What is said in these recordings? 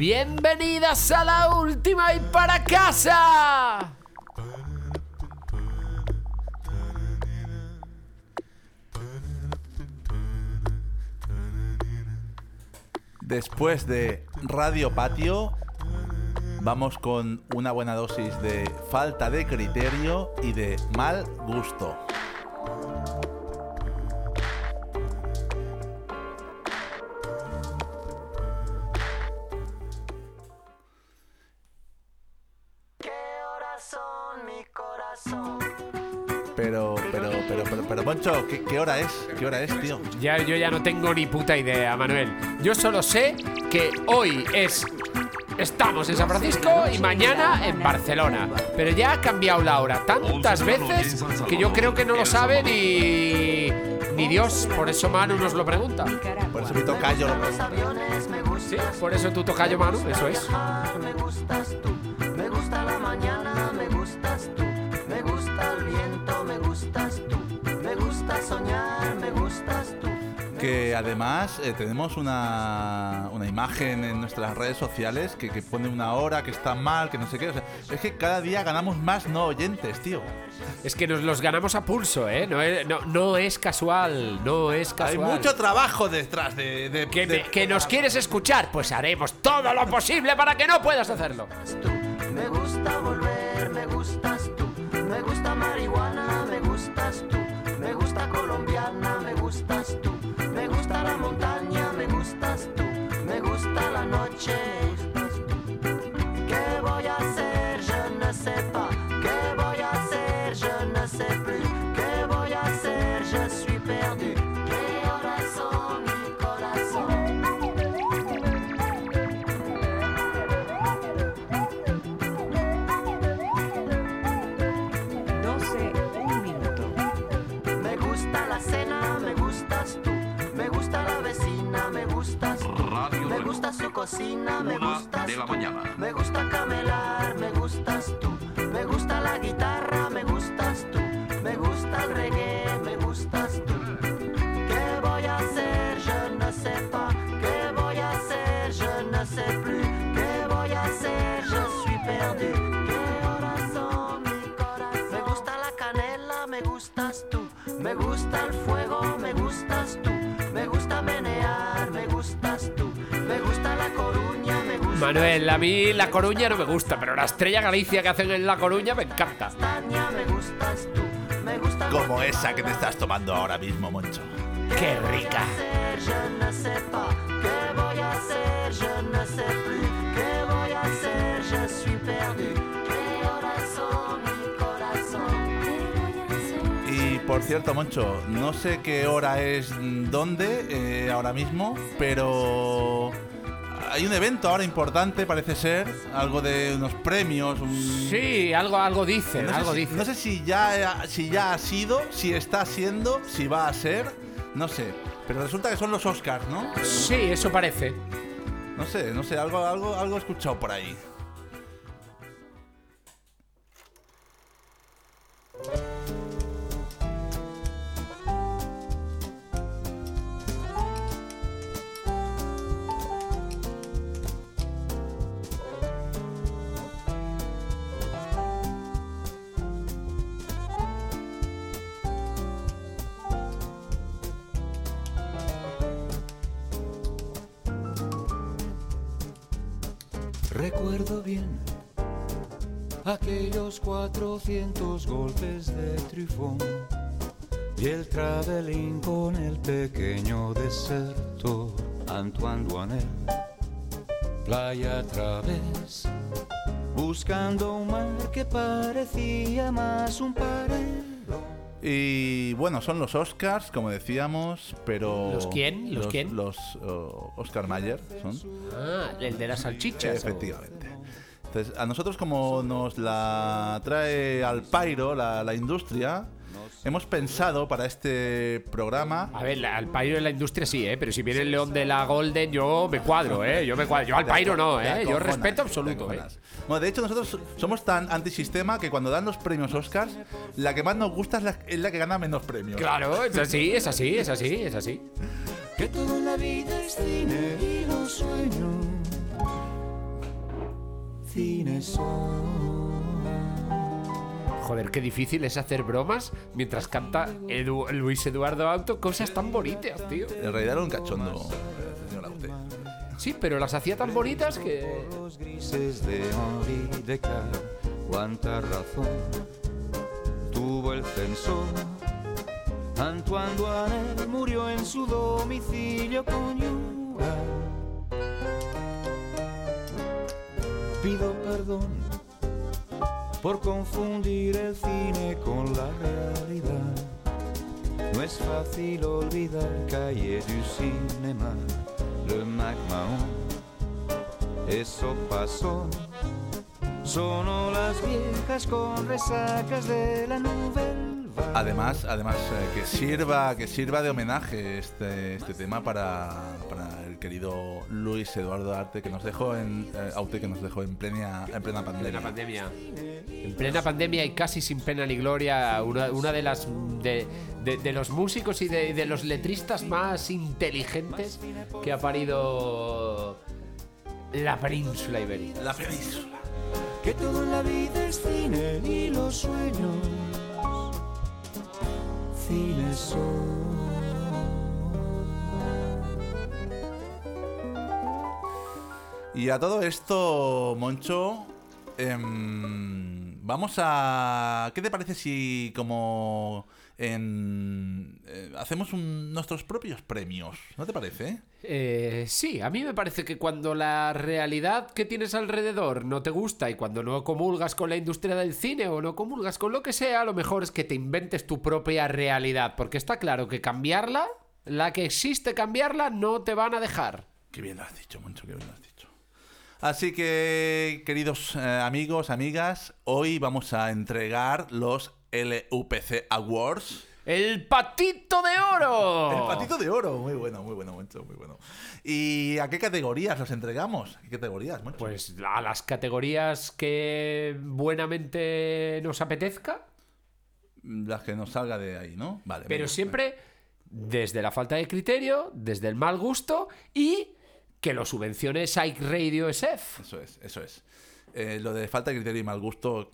Bienvenidas a la última y para casa. Después de Radio Patio, vamos con una buena dosis de falta de criterio y de mal gusto. ¿Qué, qué hora es? ¿Qué hora es, tío? Ya, yo ya no tengo ni puta idea, Manuel. Yo solo sé que hoy es. Estamos en San Francisco y mañana en Barcelona. Pero ya ha cambiado la hora tantas veces que yo creo que no lo sabe ni. ni Dios. Por eso Manu nos lo pregunta. Por eso mi tocayo lo pregunta. Sí, por eso tu tocayo, Manu, eso es. Que además eh, tenemos una, una imagen en nuestras redes sociales que, que pone una hora, que está mal, que no sé qué. O sea, es que cada día ganamos más no oyentes, tío. Es que nos los ganamos a pulso, ¿eh? No es, no, no es casual, no es Hay casual. mucho trabajo detrás de. de- ¿Que, de- me- que nos quieres escuchar? Pues haremos todo lo posible para que no puedas hacerlo. Su cocina, me gustas de la tú. mañana. Me gusta camelar, me gustas tú. Me gusta la guitarra, me gustas tú. Me gusta el reggae, me gustas tú. ¿Qué voy a hacer? Je ne sais pas. ¿Qué voy a hacer? Je ne sais plus. ¿Qué voy a hacer? Je suis perdu. ¿Qué horas son mi corazón? Me gusta la canela, me gustas tú. Me gusta el fuego, me gustas tú. Me gusta menear, Manuel, a mí La Coruña no me gusta, pero la Estrella Galicia que hacen en La Coruña me encanta. Como esa que te estás tomando ahora mismo, Moncho. ¡Qué rica! Y por cierto, Moncho, no sé qué hora es dónde eh, ahora mismo, pero hay un evento ahora importante, parece ser, algo de unos premios. un- Sí, algo, algo dicen, no sé algo si, dicen. no sé si ya, si ya ha sido, si está siendo, si va a ser, no sé. Pero resulta que son los Oscars, ¿no? Sí, eso parece. No sé, no sé, algo, algo, algo he escuchado por ahí. 400 golpes de trifón y el traveling con el pequeño desertor Antoine Duanel. Playa a través, buscando un mar que parecía más un parelo. Y bueno, son los Oscars, como decíamos, pero... ¿Los quién? ¿Los quién? Los oh, Oscar Mayer son. Ah, el de las salchichas. Efectivamente. Entonces, a nosotros como nos la trae al pairo la, la industria, hemos pensado para este programa... A ver, la- al Pairo de la industria sí, ¿eh? Pero si viene el León de la Golden, yo me cuadro, ¿eh? Yo me cuadro. Yo al Pairo no, Te ¿eh? Yo acojonas, respeto te absoluto, ¿eh? acojonas. Bueno, de hecho nosotros somos tan antisistema que cuando dan los premios Oscars, la que más nos gusta es la, es la que gana menos premios. Claro, es así, es así, es así, es así. Que toda la vida es cine y los sueños cine. Joder, qué difícil es hacer bromas mientras canta Edu- Luis Eduardo Auto cosas tan bonitas, tío. En realidad era un cachondo, señor Aute. Sí, pero las hacía tan bonitas que... Los grises de Henri cuánta razón tuvo el censor. Antoine Duanel murió en su domicilio conyugal. Pido perdón por confundir el cine con la realidad. No es fácil olvidar Calle du Cinéma, le MacMahon. Eso pasó. Sonó las viejas con resacas de la Vague. Además, además eh, que sirva, que sirva de homenaje este, este tema para, para el querido Luis Eduardo Arte que nos dejó en eh, Aute que nos dejó en plena en plena pandemia. plena pandemia. En plena pandemia y casi sin pena ni gloria, una, una de las de, de- de los músicos y de, de los letristas más inteligentes que ha parido la península ibérica. La península. Que todo en la vida es cine y los sueños. Y a todo esto, Moncho, em, vamos a... ¿Qué te parece si como en, eh, hacemos un- nuestros propios premios? ¿No te parece? Eh, sí, a mí me parece que cuando la realidad que tienes alrededor no te gusta y cuando no comulgas con la industria del cine o no comulgas con lo que sea, lo mejor es que te inventes tu propia realidad, porque está claro que cambiarla, la que existe cambiarla, no te van a dejar. Qué bien lo has dicho, Moncho, qué bien lo has dicho. Así que, queridos eh, amigos, amigas, hoy vamos a entregar los LUPC Awards. ¡El patito de oro! El patito de oro, muy bueno, muy bueno, Moncho, muy bueno. ¿Y a qué categorías los entregamos? ¿A qué categorías, Moncho? Pues a las categorías que buenamente nos apetezca, Las que nos salga de ahí, ¿no? Vale. pero venga. siempre desde la falta de criterio, desde el mal gusto y que lo subvencione Psych Radio SF. Eso es, eso es. Eh, lo de falta de criterio y mal gusto,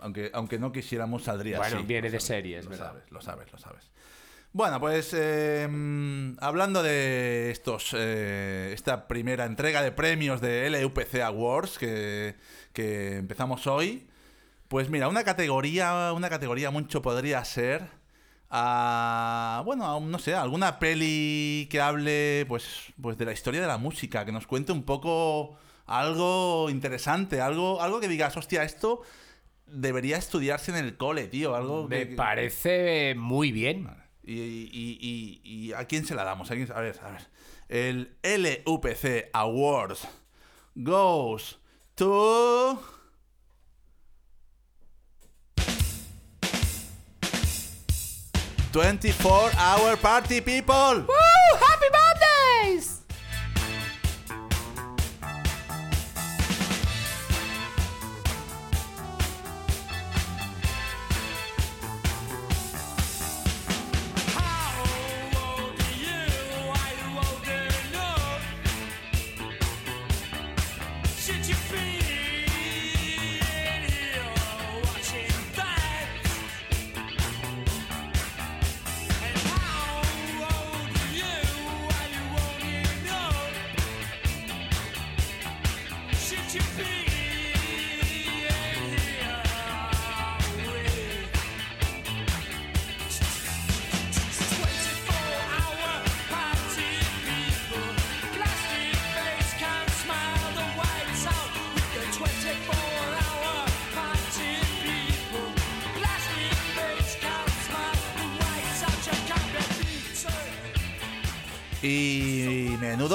aunque, aunque no quisiéramos, saldría Bueno, así. viene Lo de sabes, series, lo ¿verdad? sabes, lo sabes, lo sabes. Bueno, pues eh, mm, hablando de estos, eh, esta primera entrega de premios de LUPC Awards que, que empezamos hoy, pues mira, una categoría, una categoría mucho podría ser a, bueno, a, no sé, alguna peli que hable, pues, pues de la historia de la música, que nos cuente un poco algo interesante, algo, algo que digas, hostia, esto debería estudiarse en el cole, tío, algo Me que, parece muy bien. y, y- y- y- y a quién se la damos? ¿A, quién- a ver, a ver. El LUPC Awards goes to. Twenty-four hour party people. ¡Happy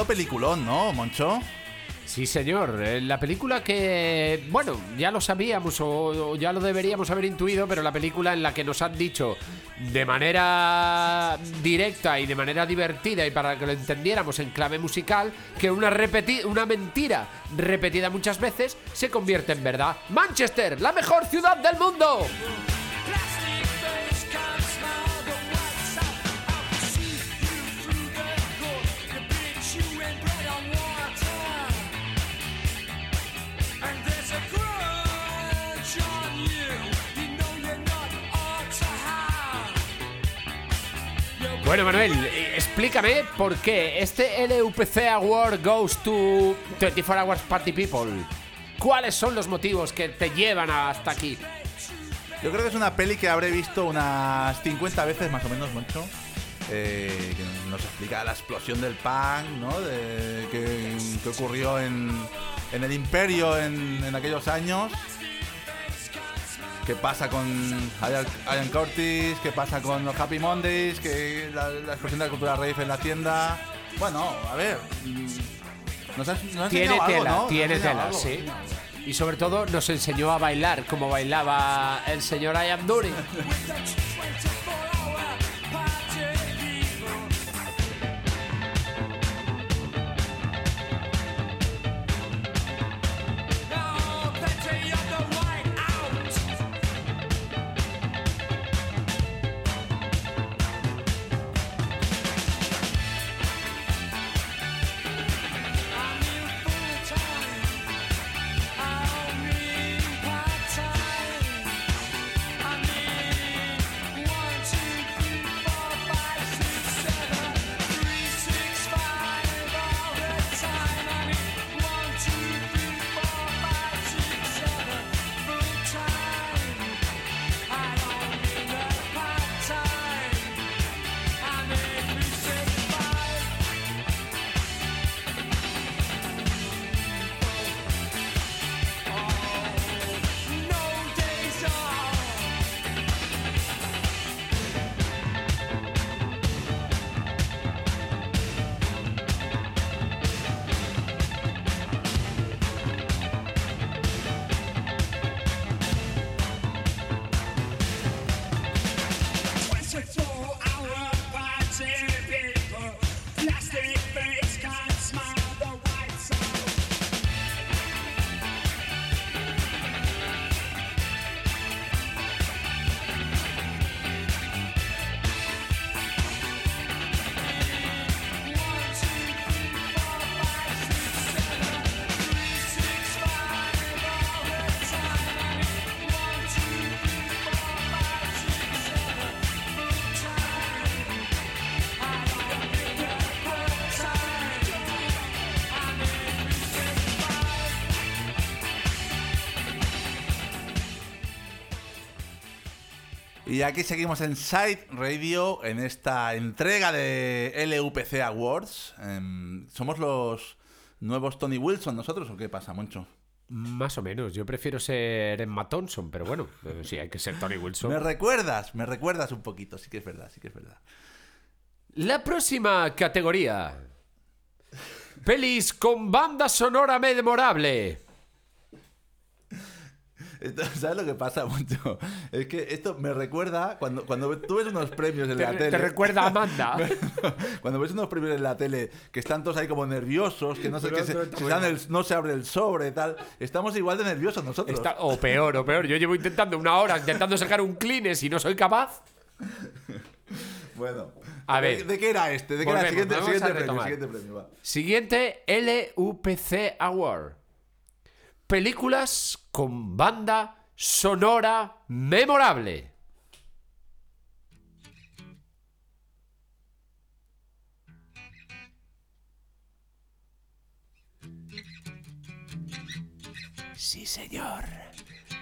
menudo ¿no, Moncho? Sí, señor. Eh, La película que, bueno, ya lo sabíamos o, o ya lo deberíamos haber intuido, pero la película en la que nos han dicho de manera directa y de manera divertida y para que lo entendiéramos en clave musical, que una, repeti- una mentira repetida muchas veces se convierte en verdad. Manchester, la mejor ciudad del mundo. Bueno, Manuel, explícame por qué este LUPC Award goes to 24 Hours Party People. ¿Cuáles son los motivos que te llevan hasta aquí? Yo creo que es una peli que habré visto unas 50 veces más o menos, mucho. eh, que nos explica la explosión del punk, ¿no? De, que, que ocurrió en, en el imperio en, en aquellos años. ¿Qué pasa con Ian Curtis? ¿Qué pasa con los Happy Mondays? Que la, la explosión de la cultura rave en la tienda. Bueno, a ver. mm, Nos has, nos has Tiene algo, tela, ¿no? Tiene tela, algo. sí. Y sobre todo nos enseñó a bailar como bailaba el señor Ian Dury. Y aquí seguimos en Side Radio en esta entrega de LUPC Awards. Em, ¿Somos los nuevos Tony Wilson nosotros o qué pasa, Moncho? Más o menos, yo prefiero ser Emma Thompson, pero bueno, eh, sí, hay que ser Tony Me Wilson. recuerdas, me recuerdas un poquito, sí que es verdad, sí que es verdad. La próxima categoría. Pelis con banda sonora memorable. Esto- ¿Sabes lo que pasa, Moncho? Es que esto me recuerda cuando, cuando tú ves unos premios en Te, la te tele. recuerda a Amanda. Cuando ves unos premios en la tele que están todos ahí como nerviosos, que no sé qué, se, Pero- se dan el- no se abre el sobre y tal, estamos igual de nerviosos nosotros. Está- o peor, o peor. Yo llevo intentando una hora intentando sacar un Kleenex y no soy capaz. Bueno, A ¿de- ver. ¿de qué era este? ¿De qué era el Volvemos, siguiente, vamos siguiente a premio? Siguiente premio, va. Siguiente LUPC Award. Películas con banda sonora memorable. Sí, señor.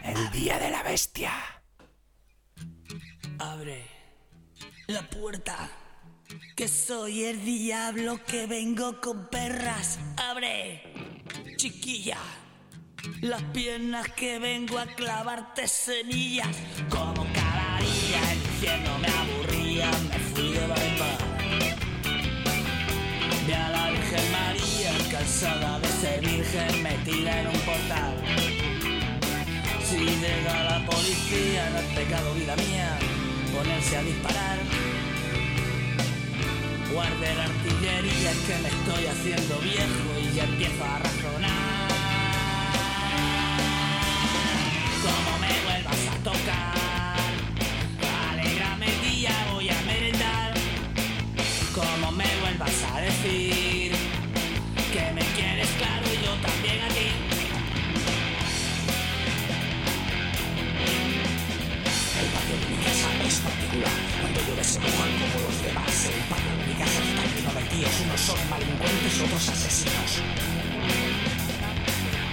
El día de la bestia. Abre la puerta. Que soy el diablo que vengo con perras. Abre, chiquilla. Las piernas que vengo a clavarte semillas. Como cada día el infierno me aburría, me fui de bypass. Vi a la Virgen María, cansada de ser virgen, metida en un portal. Si llega la policía, no es pecado, vida mía, ponerse a disparar. Guarde la artillería, es que me estoy haciendo viejo y ya empiezo a razonar. Me quieres claro y yo también a ti. El patio de mi casa es particular. Cuando llueve se mojan como los demás. El patio de mi casa está lleno de tíos, unos son malincuentes, otros asesinos.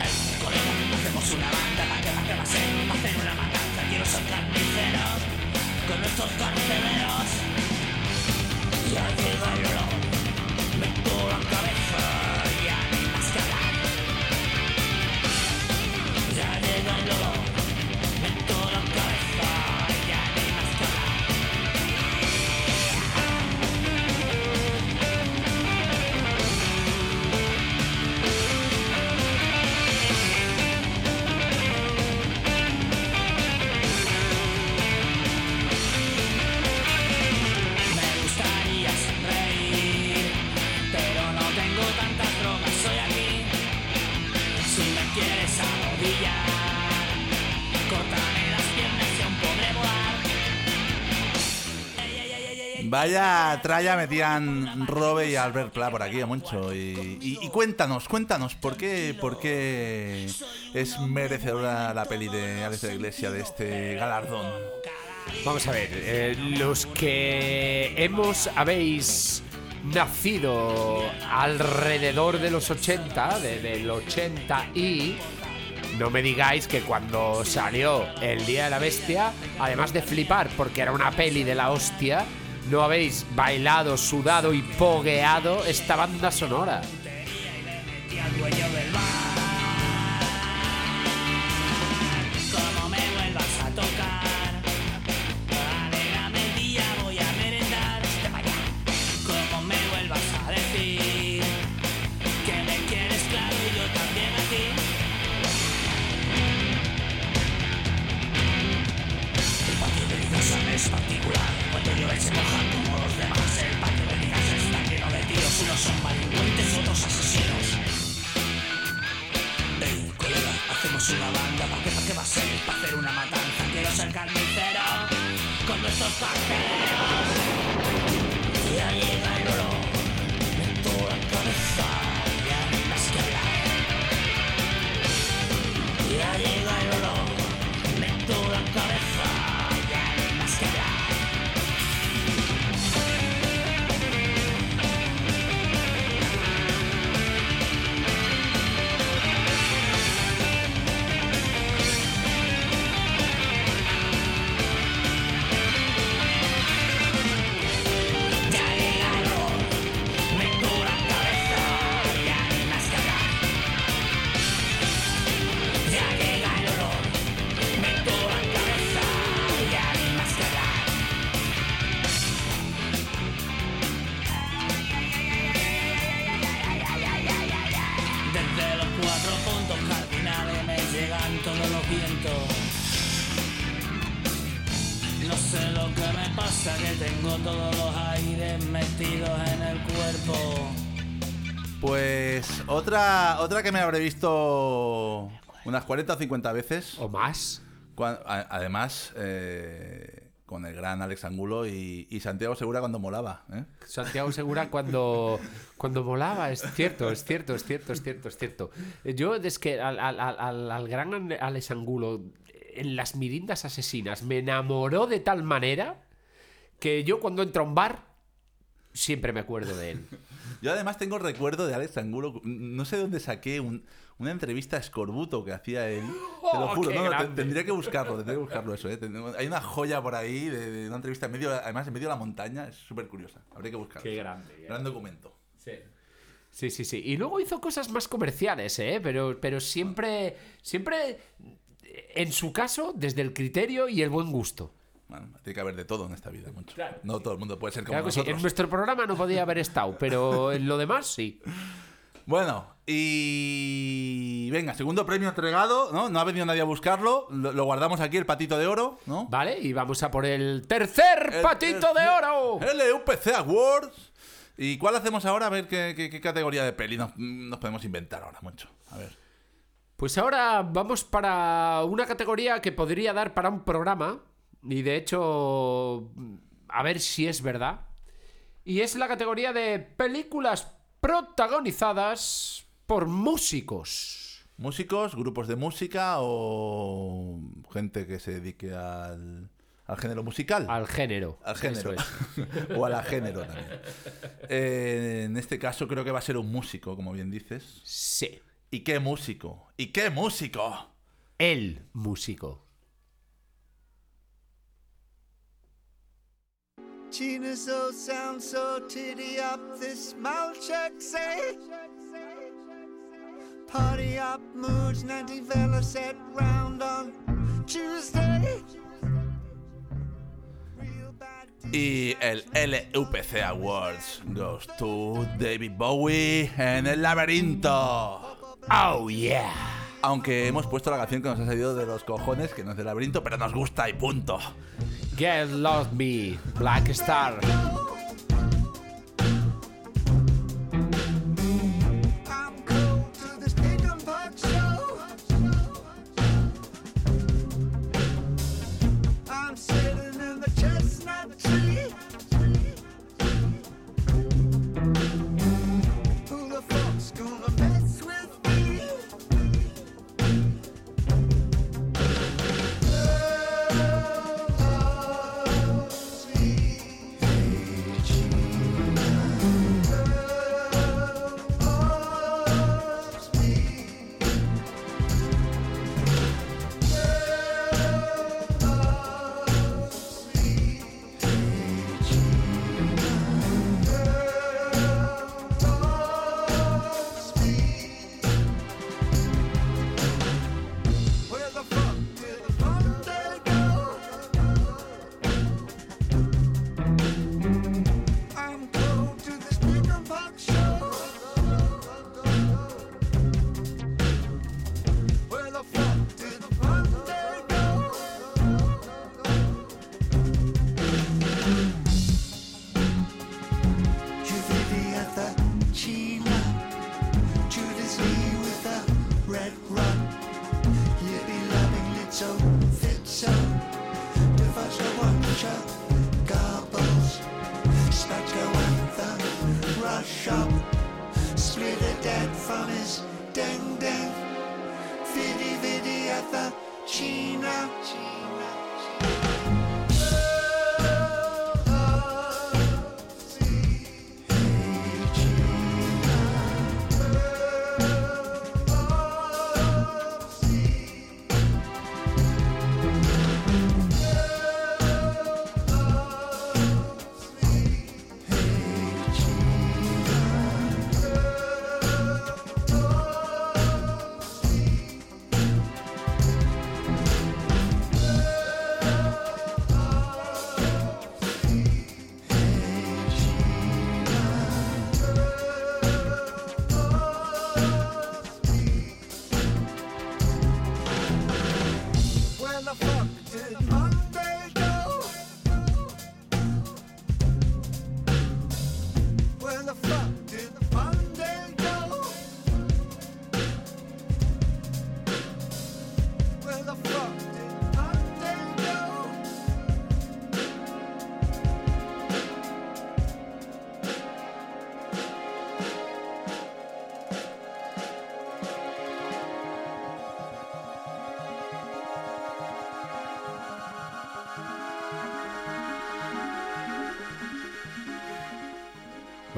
Ey, colega, hacemos una banda, ¿para qué, para qué va a ser? Hacer una matanza, quiero ser carnicero con estos carceleros. Ya llega el Vaya tralla metían Robe y Albert Pla por aquí, a y- y cuéntanos, cuéntanos, ¿por qué, ¿por qué es merecedora la peli de Alex de la Iglesia de este galardón? Vamos a ver, eh, los que hemos, habéis nacido alrededor de los 80, de- del 80 y... No me digáis que cuando salió El Día de la Bestia, además de flipar porque era una peli de la hostia, no habéis bailado, sudado y pogueado esta banda sonora. Pues otra, otra que me habré visto unas 40 o 50 veces. ¿O más? A- además, eh, con el gran Alex Angulo y, y Santiago Segura cuando molaba. ¿eh? Santiago Segura cuando, cuando volaba, es cierto, es cierto, es cierto, es cierto, es cierto. Yo es que al, al- al- al- al gran Alex Angulo en las mirindas asesinas me enamoró de tal manera que yo cuando entro a un bar siempre me acuerdo de él. Yo además tengo recuerdo de Alex Angulo, no sé de dónde saqué un- una entrevista a Escorbuto que hacía él. Te lo ¡Oh, juro, no, no, tendría que buscarlo, tendría que buscarlo eso. ¿eh? Hay una joya por ahí de, de una entrevista en medio, además en medio de la montaña, es súper curiosa. Habría que buscarlo. Qué grande, Gran documento. Sí, sí, sí. Y luego hizo cosas más comerciales, ¿eh? Pero, pero siempre, siempre, en su caso, desde el criterio y el buen gusto. Bueno, tiene que haber de todo en esta vida, mucho. Claro. No todo el mundo puede ser como Claro sí. nosotros. En nuestro programa no podía haber estado, pero en lo demás sí. Bueno, y venga, segundo premio entregado, ¿no? No ha venido nadie a buscarlo, lo, lo guardamos aquí, el patito de oro, ¿no? ¿Vale? Y vamos a por el tercer El- patito de oro. El UPC Awards. ¿Y cuál hacemos ahora? A ver qué, qué- qué categoría de peli nos, nos podemos inventar ahora, mucho. A ver. Pues ahora vamos para una categoría que podría dar para un programa. Y de hecho, a ver si es verdad. Y es la categoría de películas protagonizadas por músicos. ¿Músicos, grupos de música o gente que se dedique al, al género musical. Al género. Al género. Es. o a la género también. Eh, en este caso creo que va a ser un músico, como bien dices. Sí. ¿Y qué músico? ¿Y qué músico? El músico. Gina so sound so titty up this mouth check say Party up moods Nanty Vela set round on Tuesday Real bad Y el LUPC Awards goes to David Bowie en El Laberinto. Oh, yeah. Aunque hemos puesto la canción que nos ha salido de los cojones, que no es del laberinto, pero nos gusta y punto. Get Lost Me, Black Star.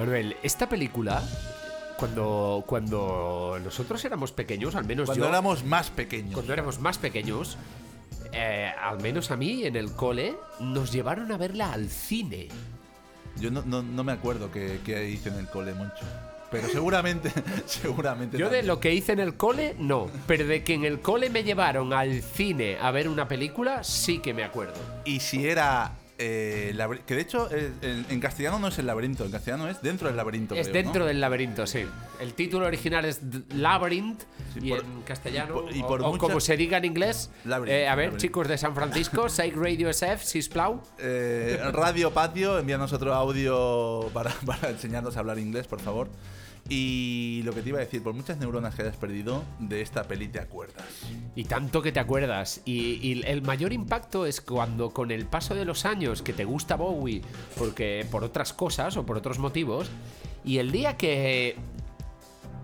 Manuel, esta película, cuando, cuando nosotros éramos pequeños, al menos Cuando yo, éramos más pequeños. cuando éramos más pequeños, eh, al menos a mí en el cole, nos llevaron a verla al cine. Yo no, no, no me acuerdo qué, qué hice en el cole, Moncho. Pero seguramente, seguramente. Yo de lo que hice en el cole, no. Pero de que en el cole me llevaron al cine a ver una película, sí que me acuerdo. Y si era. Eh, que de hecho, en, en castellano no es el laberinto, en castellano es dentro del laberinto. Es creo, dentro ¿no? del laberinto, sí. El título original es Labyrinth Sí, y por- en castellano, y por- y o- por o, muchas- como se diga en inglés. Eh, a ver, Labyrinth. chicos de San Francisco, Psych Radio SF, Sisplau. Eh, Radio Patio, envíanos otro audio para, para enseñarnos a hablar inglés, por favor. Y lo que te iba a decir, por muchas neuronas que hayas perdido, de esta peli te acuerdas. Y tanto que te acuerdas. Y, el mayor impacto es cuando con el paso de los años que te gusta Bowie, porque por otras cosas o por otros motivos, y el día que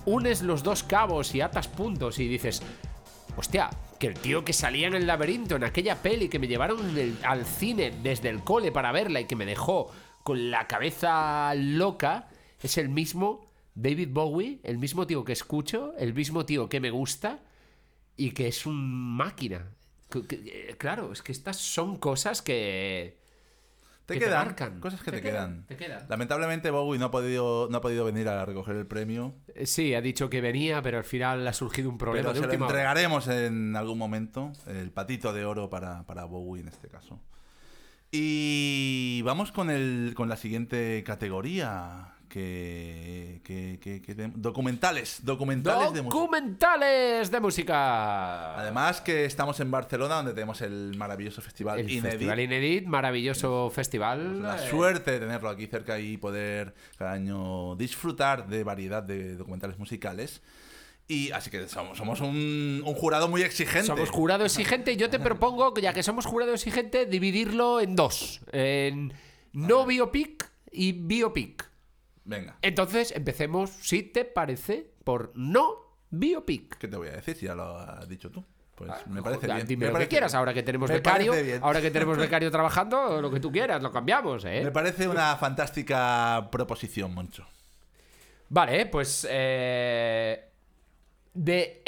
unes los dos cabos y atas puntos y dices, hostia, que el tío que salía en el laberinto, en aquella peli que me llevaron al cine desde el cole para verla y que me dejó con la cabeza loca, es el mismo David Bowie, el mismo tío que escucho, el mismo tío que me gusta y que es un máquina. Que- que- eh, Claro, es que estas son cosas que... Te que te quedan marcan. cosas que Te te, quedan, quedan. te quedan. Lamentablemente Bowie no ha podido no ha podido venir a recoger el premio, Eh, Sí, ha dicho que venía, pero al final ha surgido un problema pero de se lo última hora. entregaremos en algún momento, el patito de oro para, para Bowie en este caso. Y vamos con el con la siguiente categoría que, que- que- que tem- documentales, documentales de música. Documentales de música. Además que estamos en Barcelona donde tenemos el maravilloso festival el Inédit. Festival Inédit, maravilloso festival. La eh, suerte de tenerlo aquí cerca y poder cada año disfrutar de variedad de documentales musicales. Y así que somos, somos un, un jurado muy exigente. Somos jurado exigente y yo te propongo, ya que somos jurado exigente, dividirlo en dos. En no biopic y biopic. Venga, Entonces, empecemos, si te parece, por no biopic. ¿qué te voy a decir si ya lo has dicho tú? Pues Ah, me parece joder, bien. Dime me lo que quieras, bien. ahora que tenemos Me becario, ahora que tenemos becario trabajando, lo que tú quieras, lo cambiamos, ¿eh? Me parece una fantástica proposición, Moncho. Vale, pues eh, The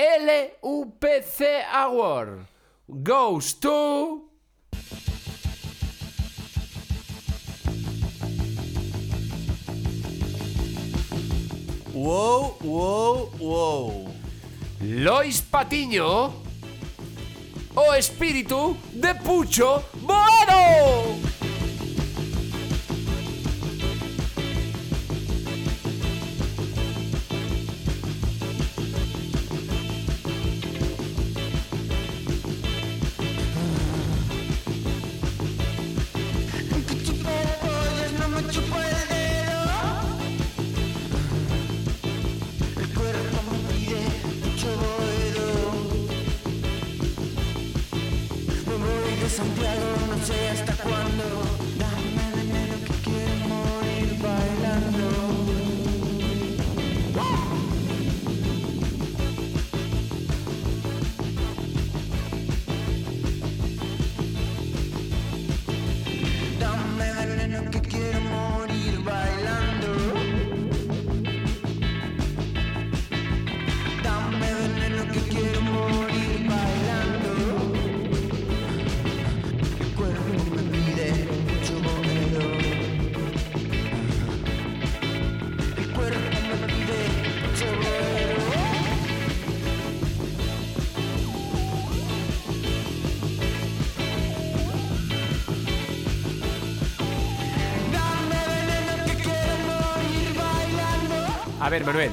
LUPC Award goes to Wow, wow, wow. Lois Patiño o espíritu de Pucho Bono. A ver, Manuel.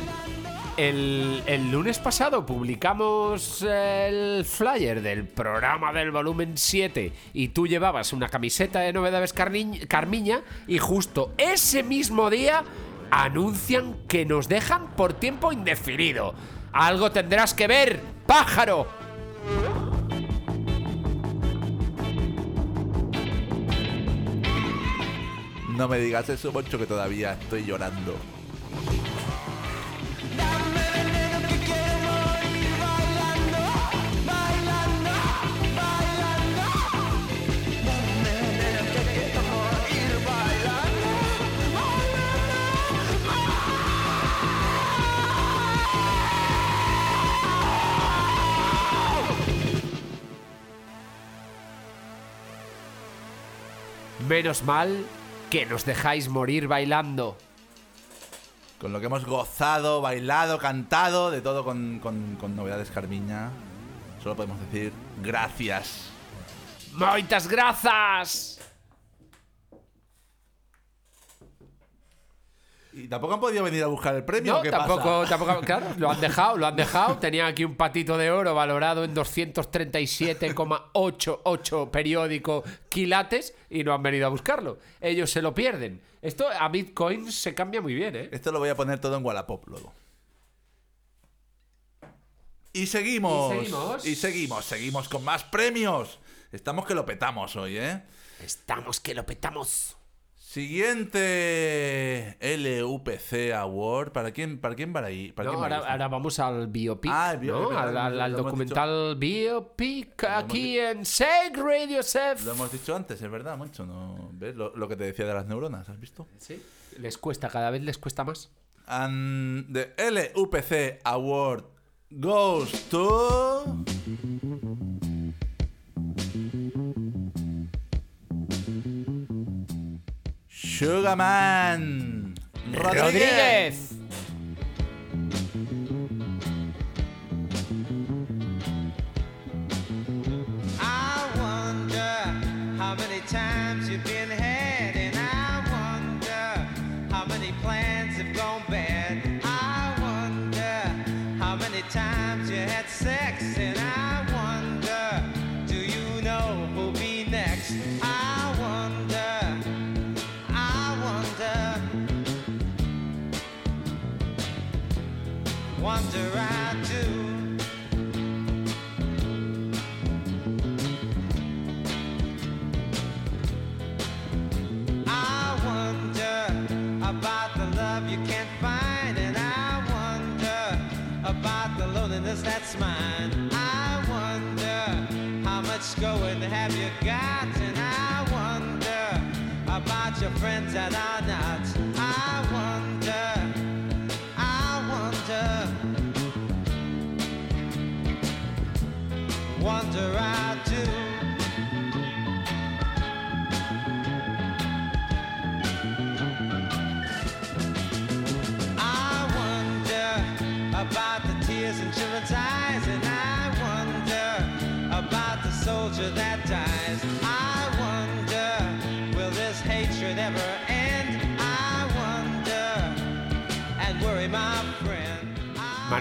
El, el lunes pasado publicamos el flyer del programa del volumen 7 y tú llevabas una camiseta de novedades Carmiña y justo ese mismo día anuncian que nos dejan por tiempo indefinido. Algo tendrás que ver, pájaro. No me digas eso, Moncho, que todavía estoy llorando. Menos mal que nos dejáis morir bailando. Con lo que hemos gozado, bailado, cantado, de todo con, con- con novedades Carmiña. Solo podemos decir gracias. ¡Moitas grazas! Y tampoco han podido venir a buscar el premio. No, ¿qué tampoco, pasa? tampoco, claro, lo han dejado, lo han dejado. Tenían aquí un patito de oro valorado en 237,88 periódico quilates y no han venido a buscarlo. Ellos se lo pierden. Esto a Bitcoin se cambia muy bien, ¿eh? Esto lo voy a poner todo en Wallapop luego. Y seguimos. Y seguimos. Y seguimos, seguimos con más premios. Estamos que lo petamos hoy, ¿eh? Estamos que lo petamos. Siguiente LUPC Award. ¿Para quién, para quién ahí? ¿Para No, quién va ahora, ahora vamos al biopic, Ah, el biopic, ¿no? Al, documental biopic aquí en Seg Radio Sef. Lo hemos dicho antes, es verdad, Moncho. ¿no? ¿Ves lo, lo que te decía de las neuronas? ¿Has visto? Sí. Les cuesta, cada vez les cuesta más. And the LUPC Award goes to. Sugarman Rodríguez. Mine. I wonder how much going have you got, and I wonder about your friends that are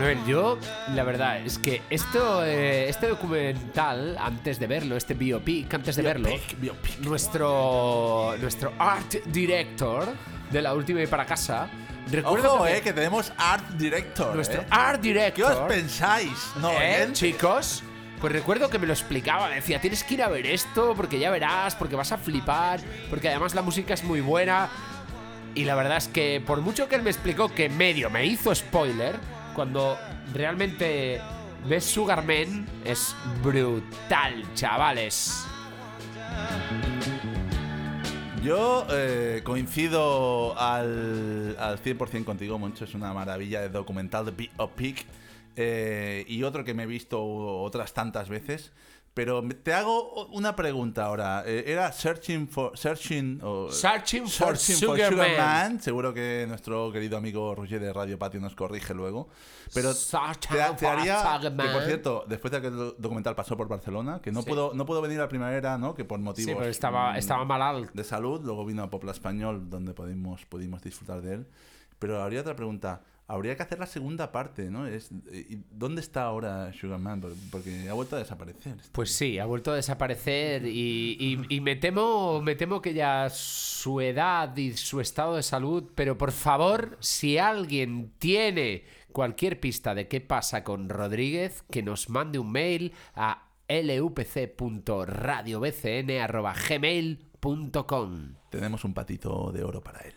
Manuel, yo la verdad es que esto, eh, este documental, antes de verlo, este biopic, antes de verlo, nuestro nuestro art director de la última y para casa, recuerdo Ojo, que me- eh, que tenemos Art Director. nuestro eh. art ¿Qué director, os pensáis? No, ¿eh, chicos? Pues recuerdo que me lo explicaba, decía, tienes que ir a ver esto porque ya verás, porque vas a flipar, porque además la música es muy buena. Y la verdad es que por mucho que él me explicó que medio me hizo spoiler, cuando realmente ves Sugar Man es brutal, chavales. Yo eh, coincido al, al 100% contigo, Moncho. Es una maravilla de documental de Biopic. Eh, y otro que me he visto otras tantas veces. Pero te hago una pregunta ahora. Eh, ¿Era Searching for... Searching, o- Searching for Searching Sugar Man. Man? Seguro que nuestro querido amigo Roger de Radio Patio nos corrige luego. Pero te, te for haría... Sugar Que, por cierto, después de que el do- documental pasó por Barcelona, que no, Sí. puedo, no puedo venir a primavera, ¿no? Que por motivos... Sí, pero estaba, mm, estaba mal alto. de salud, luego vino a Popla Español, donde pudimos, pudimos disfrutar de él. Pero habría otra pregunta. Habría que hacer la segunda parte, ¿no? Es, ¿y ¿Dónde está ahora Sugarman? Por- Porque ha vuelto a desaparecer. Pues sí, ha vuelto a desaparecer y, y- y me, temo, me temo que ya su edad y su estado de salud, pero por favor, si alguien tiene cualquier pista de qué pasa con Rodríguez, que nos mande un mail a lupc.radiobcn.gmail.com Tenemos un patito de oro para él.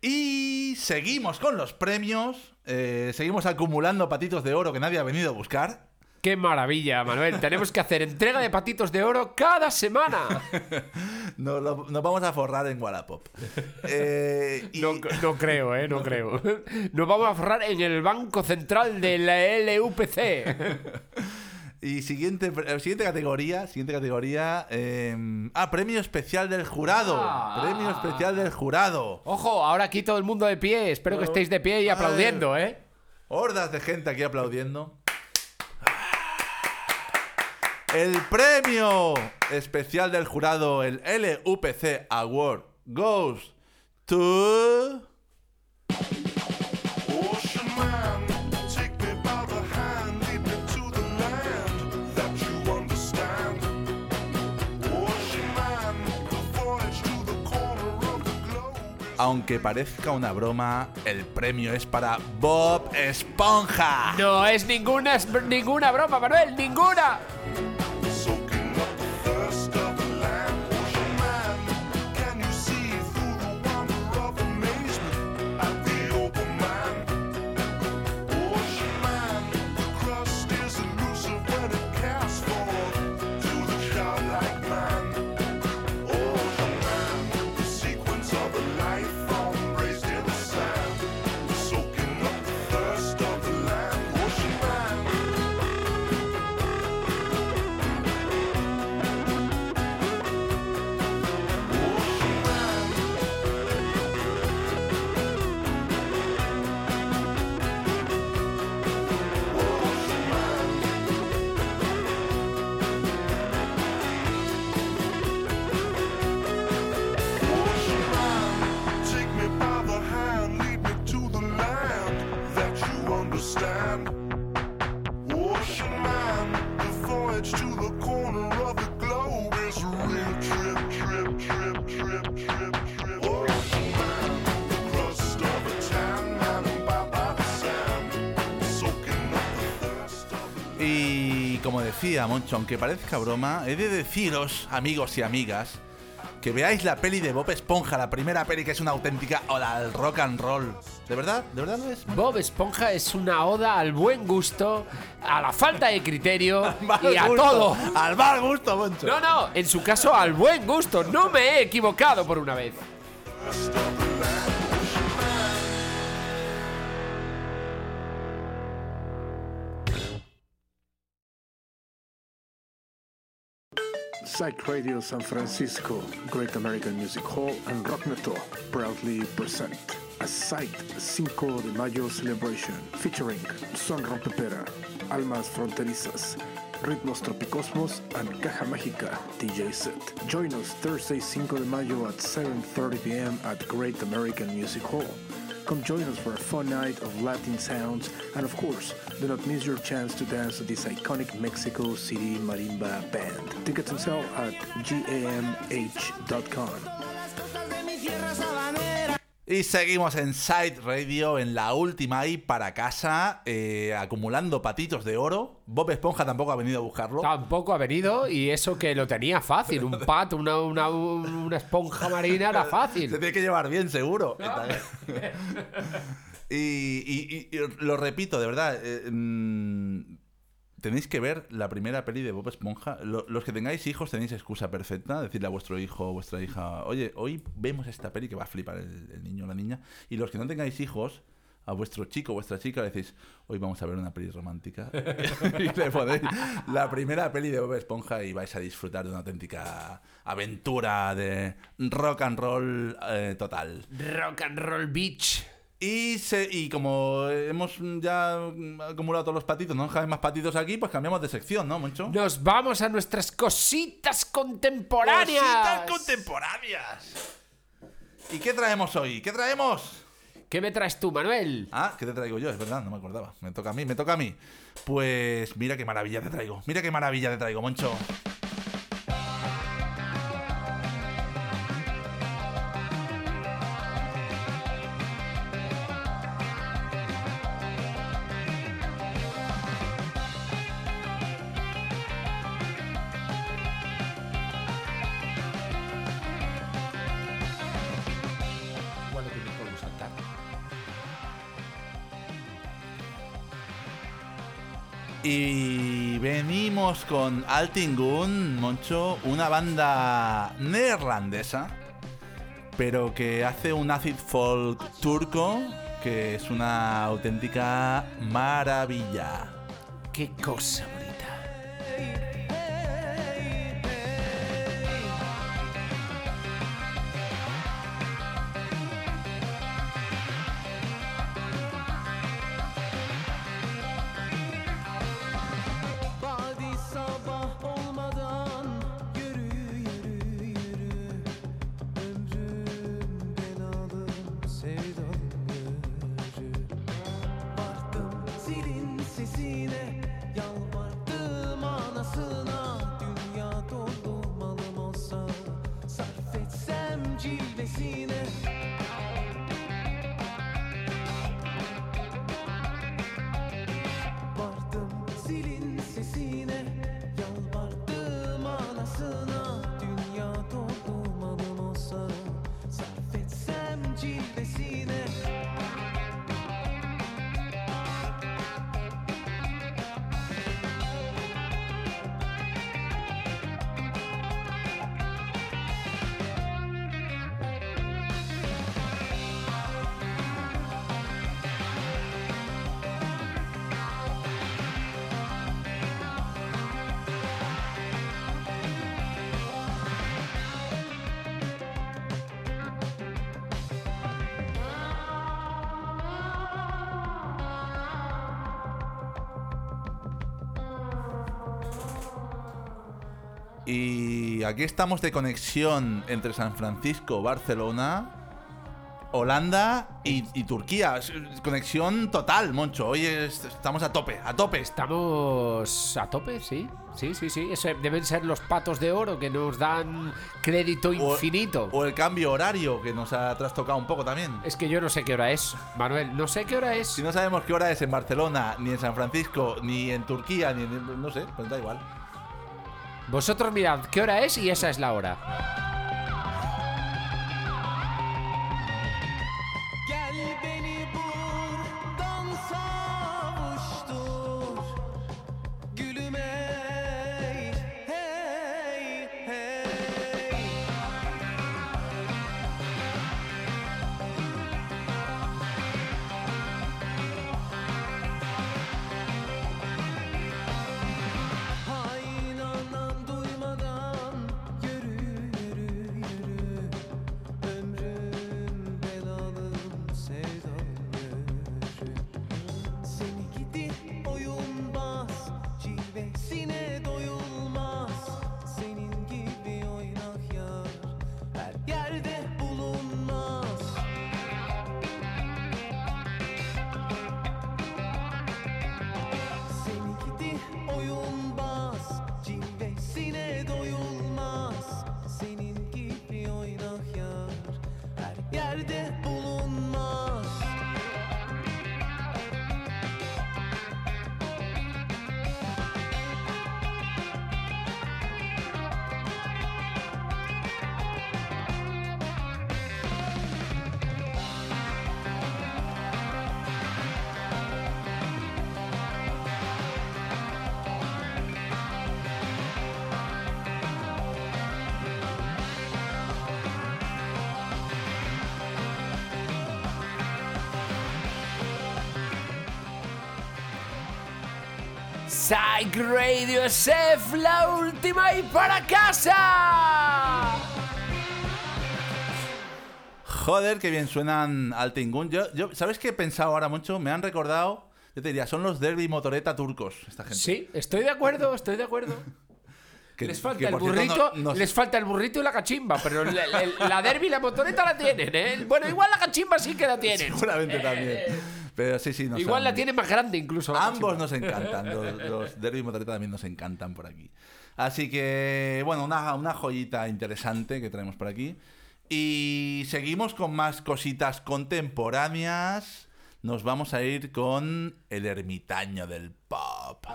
Y seguimos con los premios. Eh, seguimos acumulando patitos de oro que nadie ha venido a buscar. ¡Qué maravilla, Manuel! Tenemos que hacer entrega de patitos de oro cada semana. Nos, lo- nos vamos a forrar en Wallapop. Eh, y- No, no creo, ¿eh? No creo. Nos vamos a forrar en el Banco Central de la LUPC. Y siguiente, eh, siguiente categoría, siguiente categoría. eh, ah, premio especial del jurado. Ah. Premio especial del jurado. Ojo, ahora aquí todo el mundo de pie. Espero que estéis de pie y aplaudiendo, ¿eh? Hordas de gente aquí aplaudiendo. El premio especial del jurado, el LUPC Award, goes to. Aunque parezca una broma, el premio es para Bob Esponja. No es ninguna, ninguna broma, Manuel, ninguna. Decía Moncho, aunque parezca broma, he de deciros, amigos y amigas, que veáis la peli de Bob Esponja, la primera peli que es una auténtica oda al rock and roll. ¿De verdad? ¿De verdad lo es? Bob Esponja es una oda al buen gusto, a la falta de criterio y a gusto, todo. Al mal gusto, Moncho. No, no, en su caso al buen gusto. No me he equivocado por una vez. Psych Radio San Francisco, Great American Music Hall, and Rock Neto proudly present a Psych Cinco de Mayo celebration featuring Son Rompepera, Almas Fronterizas, Ritmos Tropicosmos, and Caja Mágica DJ set. Join us Thursday 5 de Mayo at 7.30 p.m. at Great American Music Hall. Come join us for a fun night of Latin sounds, and of course, do not miss your chance to dance with this iconic Mexico City marimba band. Tickets on sale at gamh.com. Y seguimos en Side Radio, en la última y para casa, eh, acumulando patitos de oro. Bob Esponja tampoco ha venido a buscarlo. Tampoco ha venido y eso que lo tenía fácil. Un pato, una, una, una esponja marina era Se fácil. tiene que llevar bien, seguro. y, y- y- y lo repito, de verdad. eh, mm, tenéis que ver la primera peli de Bob Esponja. Lo- los que tengáis hijos tenéis excusa perfecta. Decirle a vuestro hijo o vuestra hija, oye, hoy vemos esta peli que va a flipar el, niño o la niña. Y los que no tengáis hijos, a vuestro chico o vuestra chica decís, hoy vamos a ver una peli romántica. y le la primera peli de Bob Esponja y vais a disfrutar de una auténtica aventura de rock and roll eh, total. Rock and Roll Beach. Y, se, y como hemos ya acumulado todos los patitos, no nos caben más patitos aquí, pues cambiamos de sección, ¿no, Moncho? Nos vamos a nuestras cositas contemporáneas. Cositas contemporáneas. ¿Y qué traemos hoy? ¿Qué traemos? ¿Qué me traes tú, Manuel? Ah, ¿qué te traigo yo? Es verdad, no me acordaba. Me toca a mí, me toca a mí. Pues mira qué maravilla te traigo. Mira qué maravilla te traigo, Moncho. Con Altingun, Moncho, una banda neerlandesa, pero que hace un acid folk turco que es una auténtica maravilla. Qué cosa bonita. Y aquí estamos de conexión entre San Francisco, Barcelona Holanda y, y Turquía. Conexión total, Moncho. Hoy es- estamos a tope, a tope. Estamos a tope, sí. Sí, sí, sí. Eso deben ser los patos de oro que nos dan crédito O- infinito. O el cambio horario que nos ha trastocado un poco también. Es que yo no sé qué hora es, Manuel. No sé qué hora es. Si no sabemos qué hora es en Barcelona, ni en San Francisco, ni en Turquía, ni en. No sé, pues da igual. Vosotros mirad qué hora es y esa es la hora. Última y para casa. Joder, qué bien suenan Altingun. Yo, yo, ¿Sabes qué he pensado ahora mucho? Me han recordado. Yo te diría, son los derby motoreta turcos, esta gente. Sí, estoy de acuerdo, estoy de acuerdo. Que- les falta el por cierto, burrito, no- no- les falta el burrito y la cachimba, pero la, la- la derby y la motoreta la tienen, ¿eh? Bueno, igual la cachimba sí que la tienen. Seguramente también. Pero sí, sí, nos Igual han- la tienen más grande incluso. Ambos cachimba. nos encantan. Los, los derby y motoreta también nos encantan por aquí. Así que, bueno, una, una joyita interesante que traemos por aquí. Y seguimos con más cositas contemporáneas. Nos vamos a ir con el ermitaño del pop.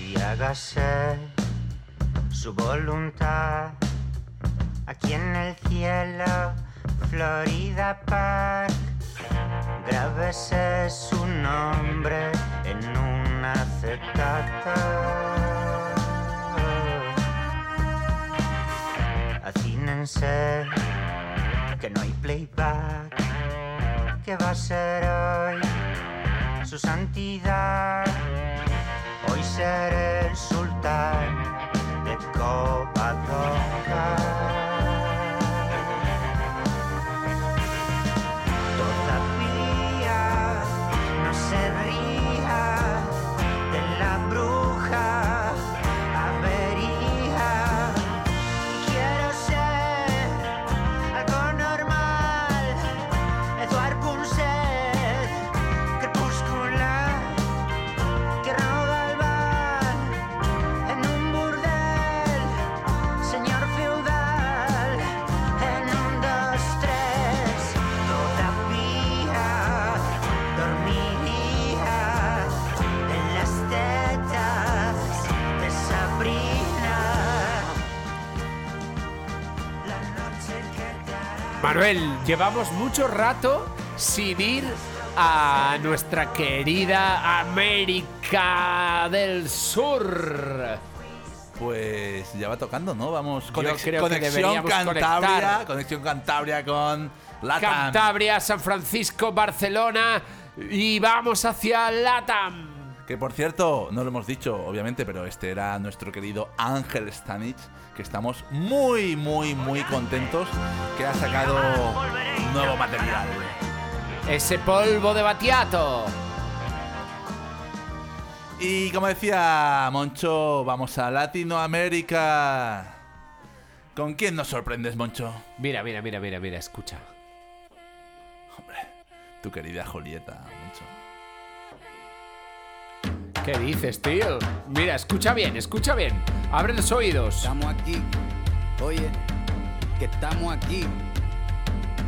y hágase su voluntad aquí en el cielo, Florida Park. Grábese su nombre en un acetato. Acínense que no hay playback. que va a ser hoy su santidad? Hoy seré el sultán de Covadonga. No Manuel, llevamos mucho rato sin ir a nuestra querida América del Sur. Pues ya va tocando, ¿no? Vamos, que conexión Cantabria, conectar. conexión Cantabria con Latam. Cantabria, San Francisco, Barcelona y vamos hacia Latam. Que por cierto, no lo hemos dicho, obviamente, pero este era nuestro querido Ángel Stanich, que estamos muy, muy, muy contentos que ha sacado nuevo material. Ese polvo de Batiato. Y como decía Moncho, vamos a Latinoamérica. ¿Con quién nos sorprendes, Moncho? Mira, mira, mira, mira, mira, escucha. Hombre, tu querida Julieta. ¿Qué dices, tío? Mira, escucha bien, escucha bien. Abre los oídos. Estamos aquí. Oye, que estamos aquí.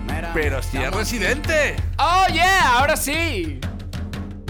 Mira, Pero si es residente. ¡Oh, yeah! ¡Ahora sí!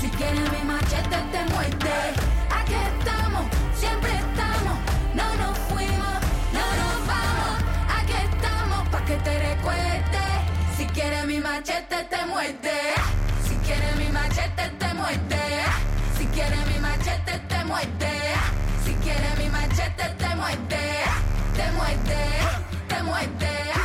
Si quieres mi machete te muerde. Aquí estamos, siempre estamos, no nos fuimos, no nos vamos. Aquí estamos pa' que te recuerde. Si quieres mi machete te muerde. Si quieres mi machete te muerde. Si quieres mi machete te muerde. Si quieres mi machete te muerde. Te muerde, te muerde.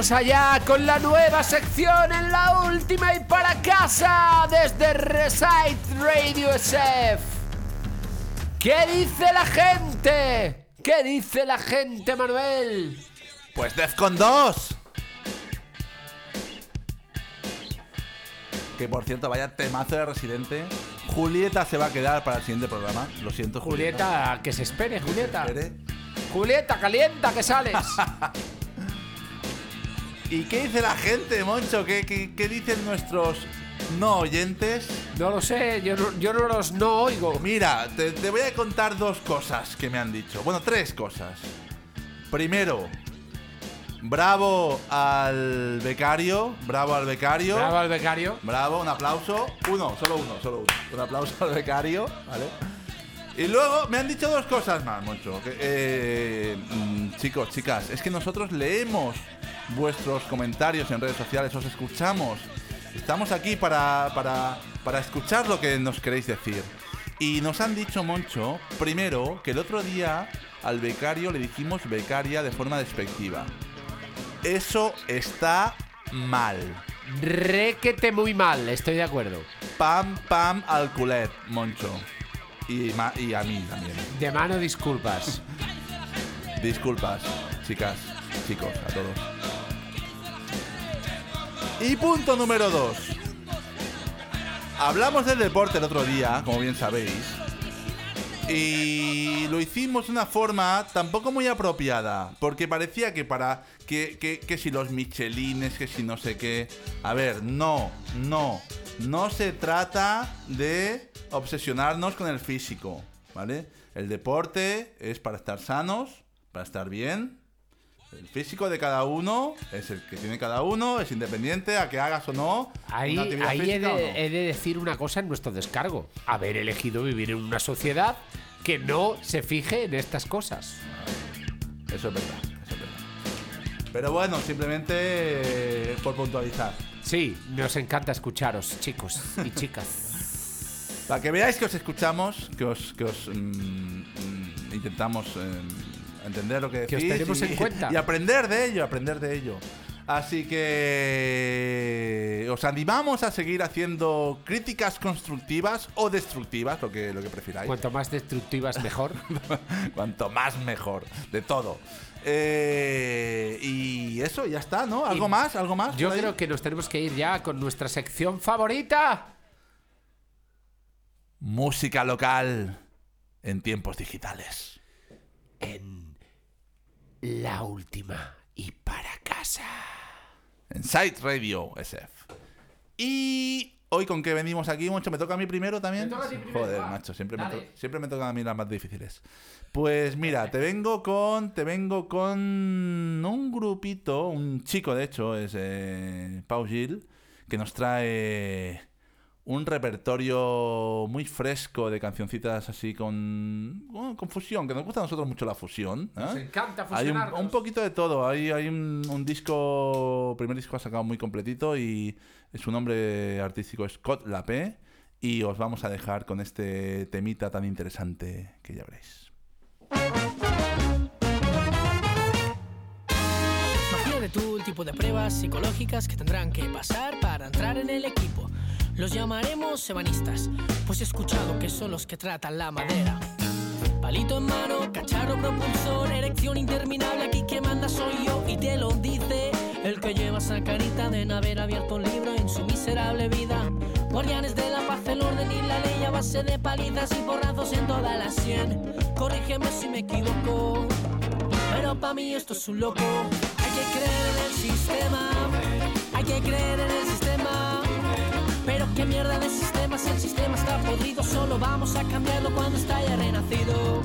Allá con la nueva sección en la última y para casa desde Reside Radio SF. ¿Qué dice la gente? ¿Qué dice la gente, Manuel? Pues Defcon 2. Que por cierto, vaya temazo de residente. Julieta se va a quedar para el siguiente programa. Lo siento, Julieta. Julieta, que se espere, Julieta. Espere. Julieta, calienta, que sales. ¿Y qué dice la gente, Moncho? ¿Qué, qué, qué dicen nuestros no oyentes? No lo sé, yo no, yo no los no oigo. Mira, te, te voy a contar dos cosas que me han dicho. Bueno, tres cosas. Primero, bravo al becario. Bravo al becario. Bravo al becario. Bravo, un aplauso. Uno, solo uno, solo uno. Un aplauso al becario, ¿vale? Y luego me han dicho dos cosas más, Moncho. que, eh, mm, chicos, chicas, es que nosotros leemos vuestros comentarios en redes sociales, os escuchamos. Estamos aquí para, para, para escuchar lo que nos queréis decir. Y nos han dicho, Moncho, primero, que el otro día al becario le dijimos becaria de forma despectiva. Eso está mal. requete muy mal, estoy de acuerdo. Pam, pam al culet, Moncho. Y, y a mí también. De mano disculpas. Disculpas, chicas, chicos, a todos. Y punto número 2. Hablamos del deporte el otro día, como bien sabéis. Y lo hicimos de una forma tampoco muy apropiada. Porque parecía que para. Que, que, que si los Michelines, que si no sé qué. A ver, no, no. No se trata de obsesionarnos con el físico. ¿Vale? El deporte es para estar sanos, para estar bien. El físico de cada uno es el que tiene cada uno, es independiente a que hagas o no. Ahí, una actividad ahí he, o de, no. he de decir una cosa en nuestro descargo. Haber elegido vivir en una sociedad que no se fije en estas cosas. Eso es verdad, eso es verdad. Pero bueno, simplemente eh, por puntualizar. Sí, nos encanta escucharos, chicos y chicas. Para que veáis que os escuchamos, que os, que os mm, mm, intentamos eh, entender lo que Que os decís tenemos y, en cuenta. y aprender de ello, aprender de ello. Así que os animamos a seguir haciendo críticas constructivas o destructivas, lo que, lo que prefiráis. Cuanto más destructivas, mejor. Cuanto más mejor, de todo. Eh, y eso, ya está, ¿no? ¿Algo Y- más? ¿Algo más? Yo creo que nos tenemos que ir ya con nuestra sección favorita. Música local en tiempos digitales. En la última y para casa. En Site Radio SF. Y hoy con qué venimos aquí, mucho. ¿Me toca a mí primero también? Te toca a ti primero, Joder, va. macho, siempre me, Dale. to- siempre me tocan a mí las más difíciles. Pues mira, te vengo con. Te vengo con un grupito, un chico de hecho, es eh, Pau Gil, que nos trae un repertorio muy fresco de cancioncitas así con, bueno, con fusión, que nos gusta a nosotros mucho la fusión. ¿eh? Nos encanta Hay un, poquito de todo. Hay, hay un, un disco, primer disco ha sacado muy completito y su nombre artístico es Scott Lapé. Y os vamos a dejar con este temita tan interesante que ya veréis. Imagínate tú el tipo de pruebas psicológicas que tendrán que pasar para entrar en el equipo. Los llamaremos ebanistas, pues he escuchado que son los que tratan la madera. Palito en mano, cacharro propulsor, erección interminable, aquí que manda soy yo y te lo dice el que lleva esa carita de no haber abierto un libro en su miserable vida. Guardianes de la paz, el orden y la ley a base de palizas y porrazos en toda la sien. Corrígeme si me equivoco, pero para mí esto es un loco. Hay que creer en el sistema, hay que creer en el sistema. Pero qué mierda de sistema si el sistema está podrido, solo vamos a cambiarlo cuando está ya renacido.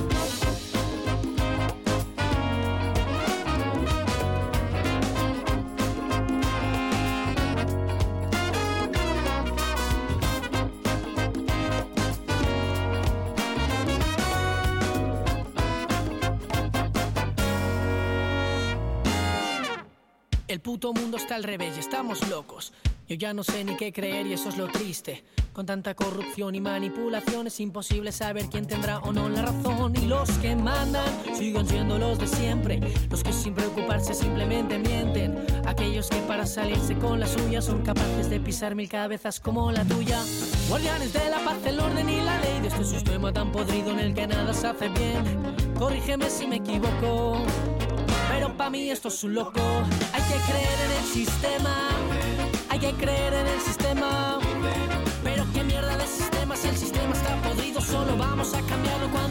El puto mundo está al revés y estamos locos. Yo ya no sé ni qué creer y eso es lo triste. Con tanta corrupción y manipulación es imposible saber quién tendrá o no la razón. Y los que mandan siguen siendo los de siempre. Los que sin preocuparse simplemente mienten. Aquellos que para salirse con la suya son capaces de pisar mil cabezas como la tuya. Guardianes de la paz, el orden y la ley de este sistema tan podrido en el que nada se hace bien. Corrígeme si me equivoco. Pero para mí esto es un loco. Hay que creer en el sistema. Hay que creer en el sistema. Pero qué mierda de sistema si el sistema está podrido. Solo vamos a cambiarlo cuando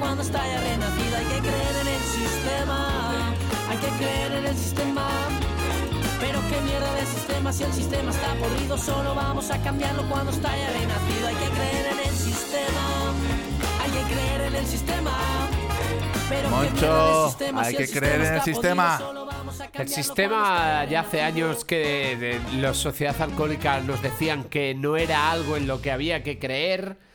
cuando está ya renacido. Hay que creer en el sistema, hay que creer en el sistema. Pero qué mierda de sistema si el sistema está podrido, solo vamos a cambiarlo cuando está ya renacido. Hay que creer en el sistema, hay que creer en el sistema. Pero qué Moncho, mierda de sistema hay si que creer en el sistema. solo vamos a El sistema ya hace años que de, de la sociedad alcohólica nos decían que no era algo en lo que había que creer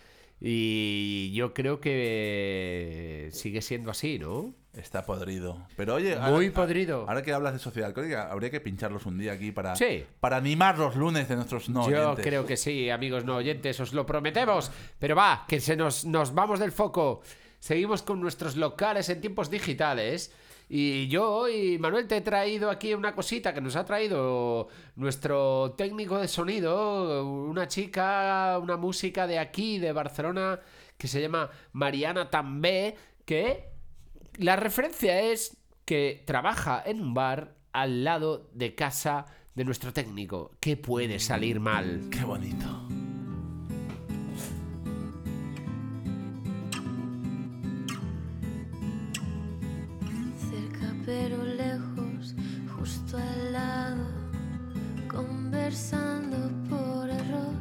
y yo creo que sigue siendo así, ¿no? Está podrido. Pero oye, Muy ahora, podrido. ahora que hablas de sociedad alcohólica, habría que pincharlos un día aquí para, Sí. para animar los lunes de nuestros no Yo oyentes. creo que sí, amigos no oyentes, os lo prometemos. Pero va, que se nos, nos vamos del foco. Seguimos con nuestros locales en tiempos digitales. Y yo hoy, Manuel, te he traído aquí una cosita que nos ha traído nuestro técnico de sonido, una chica, una música de aquí, de Barcelona, que se llama Mariana També, que la referencia es que trabaja en un bar al lado de casa de nuestro técnico. ¿Qué puede salir mal? Qué bonito. Pero lejos, justo al lado, conversando por error.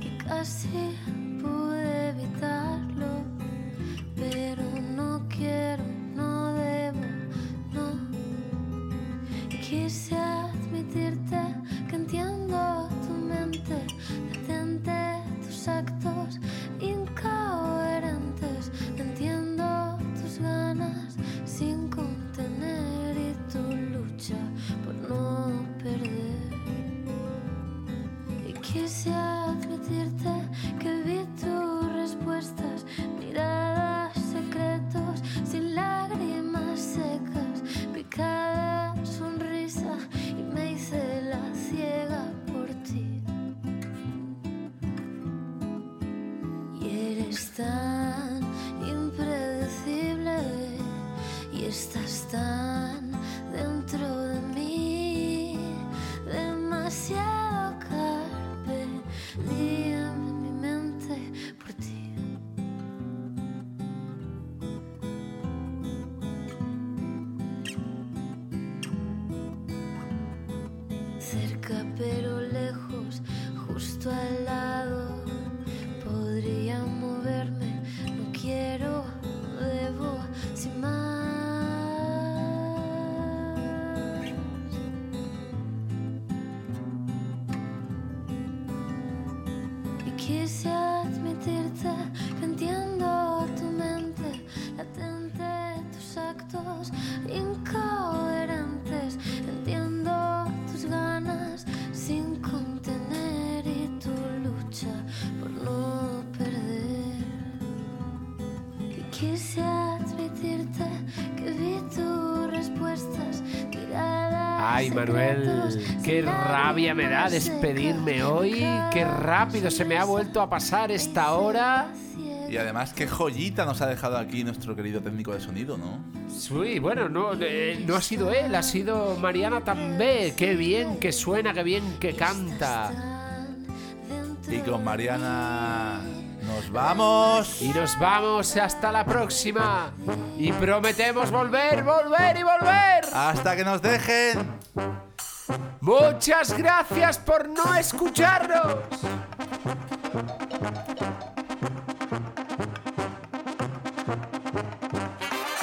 Y casi pude evitarlo, pero no quiero, no debo, no. Quise admitirte que entiendo tu mente, latente, tus actos Y Manuel, qué rabia me da despedirme hoy. Qué rápido se me ha vuelto a pasar esta hora. Y además, qué joyita nos ha dejado aquí nuestro querido técnico de sonido, ¿no? Sí, bueno, no, eh, no ha sido él, ha sido Mariana També. Qué bien que suena, qué bien que canta. Y con Mariana nos vamos. Y nos vamos hasta la próxima. Y prometemos volver, volver y volver. Hasta que nos dejen. Muchas gracias por no escucharnos.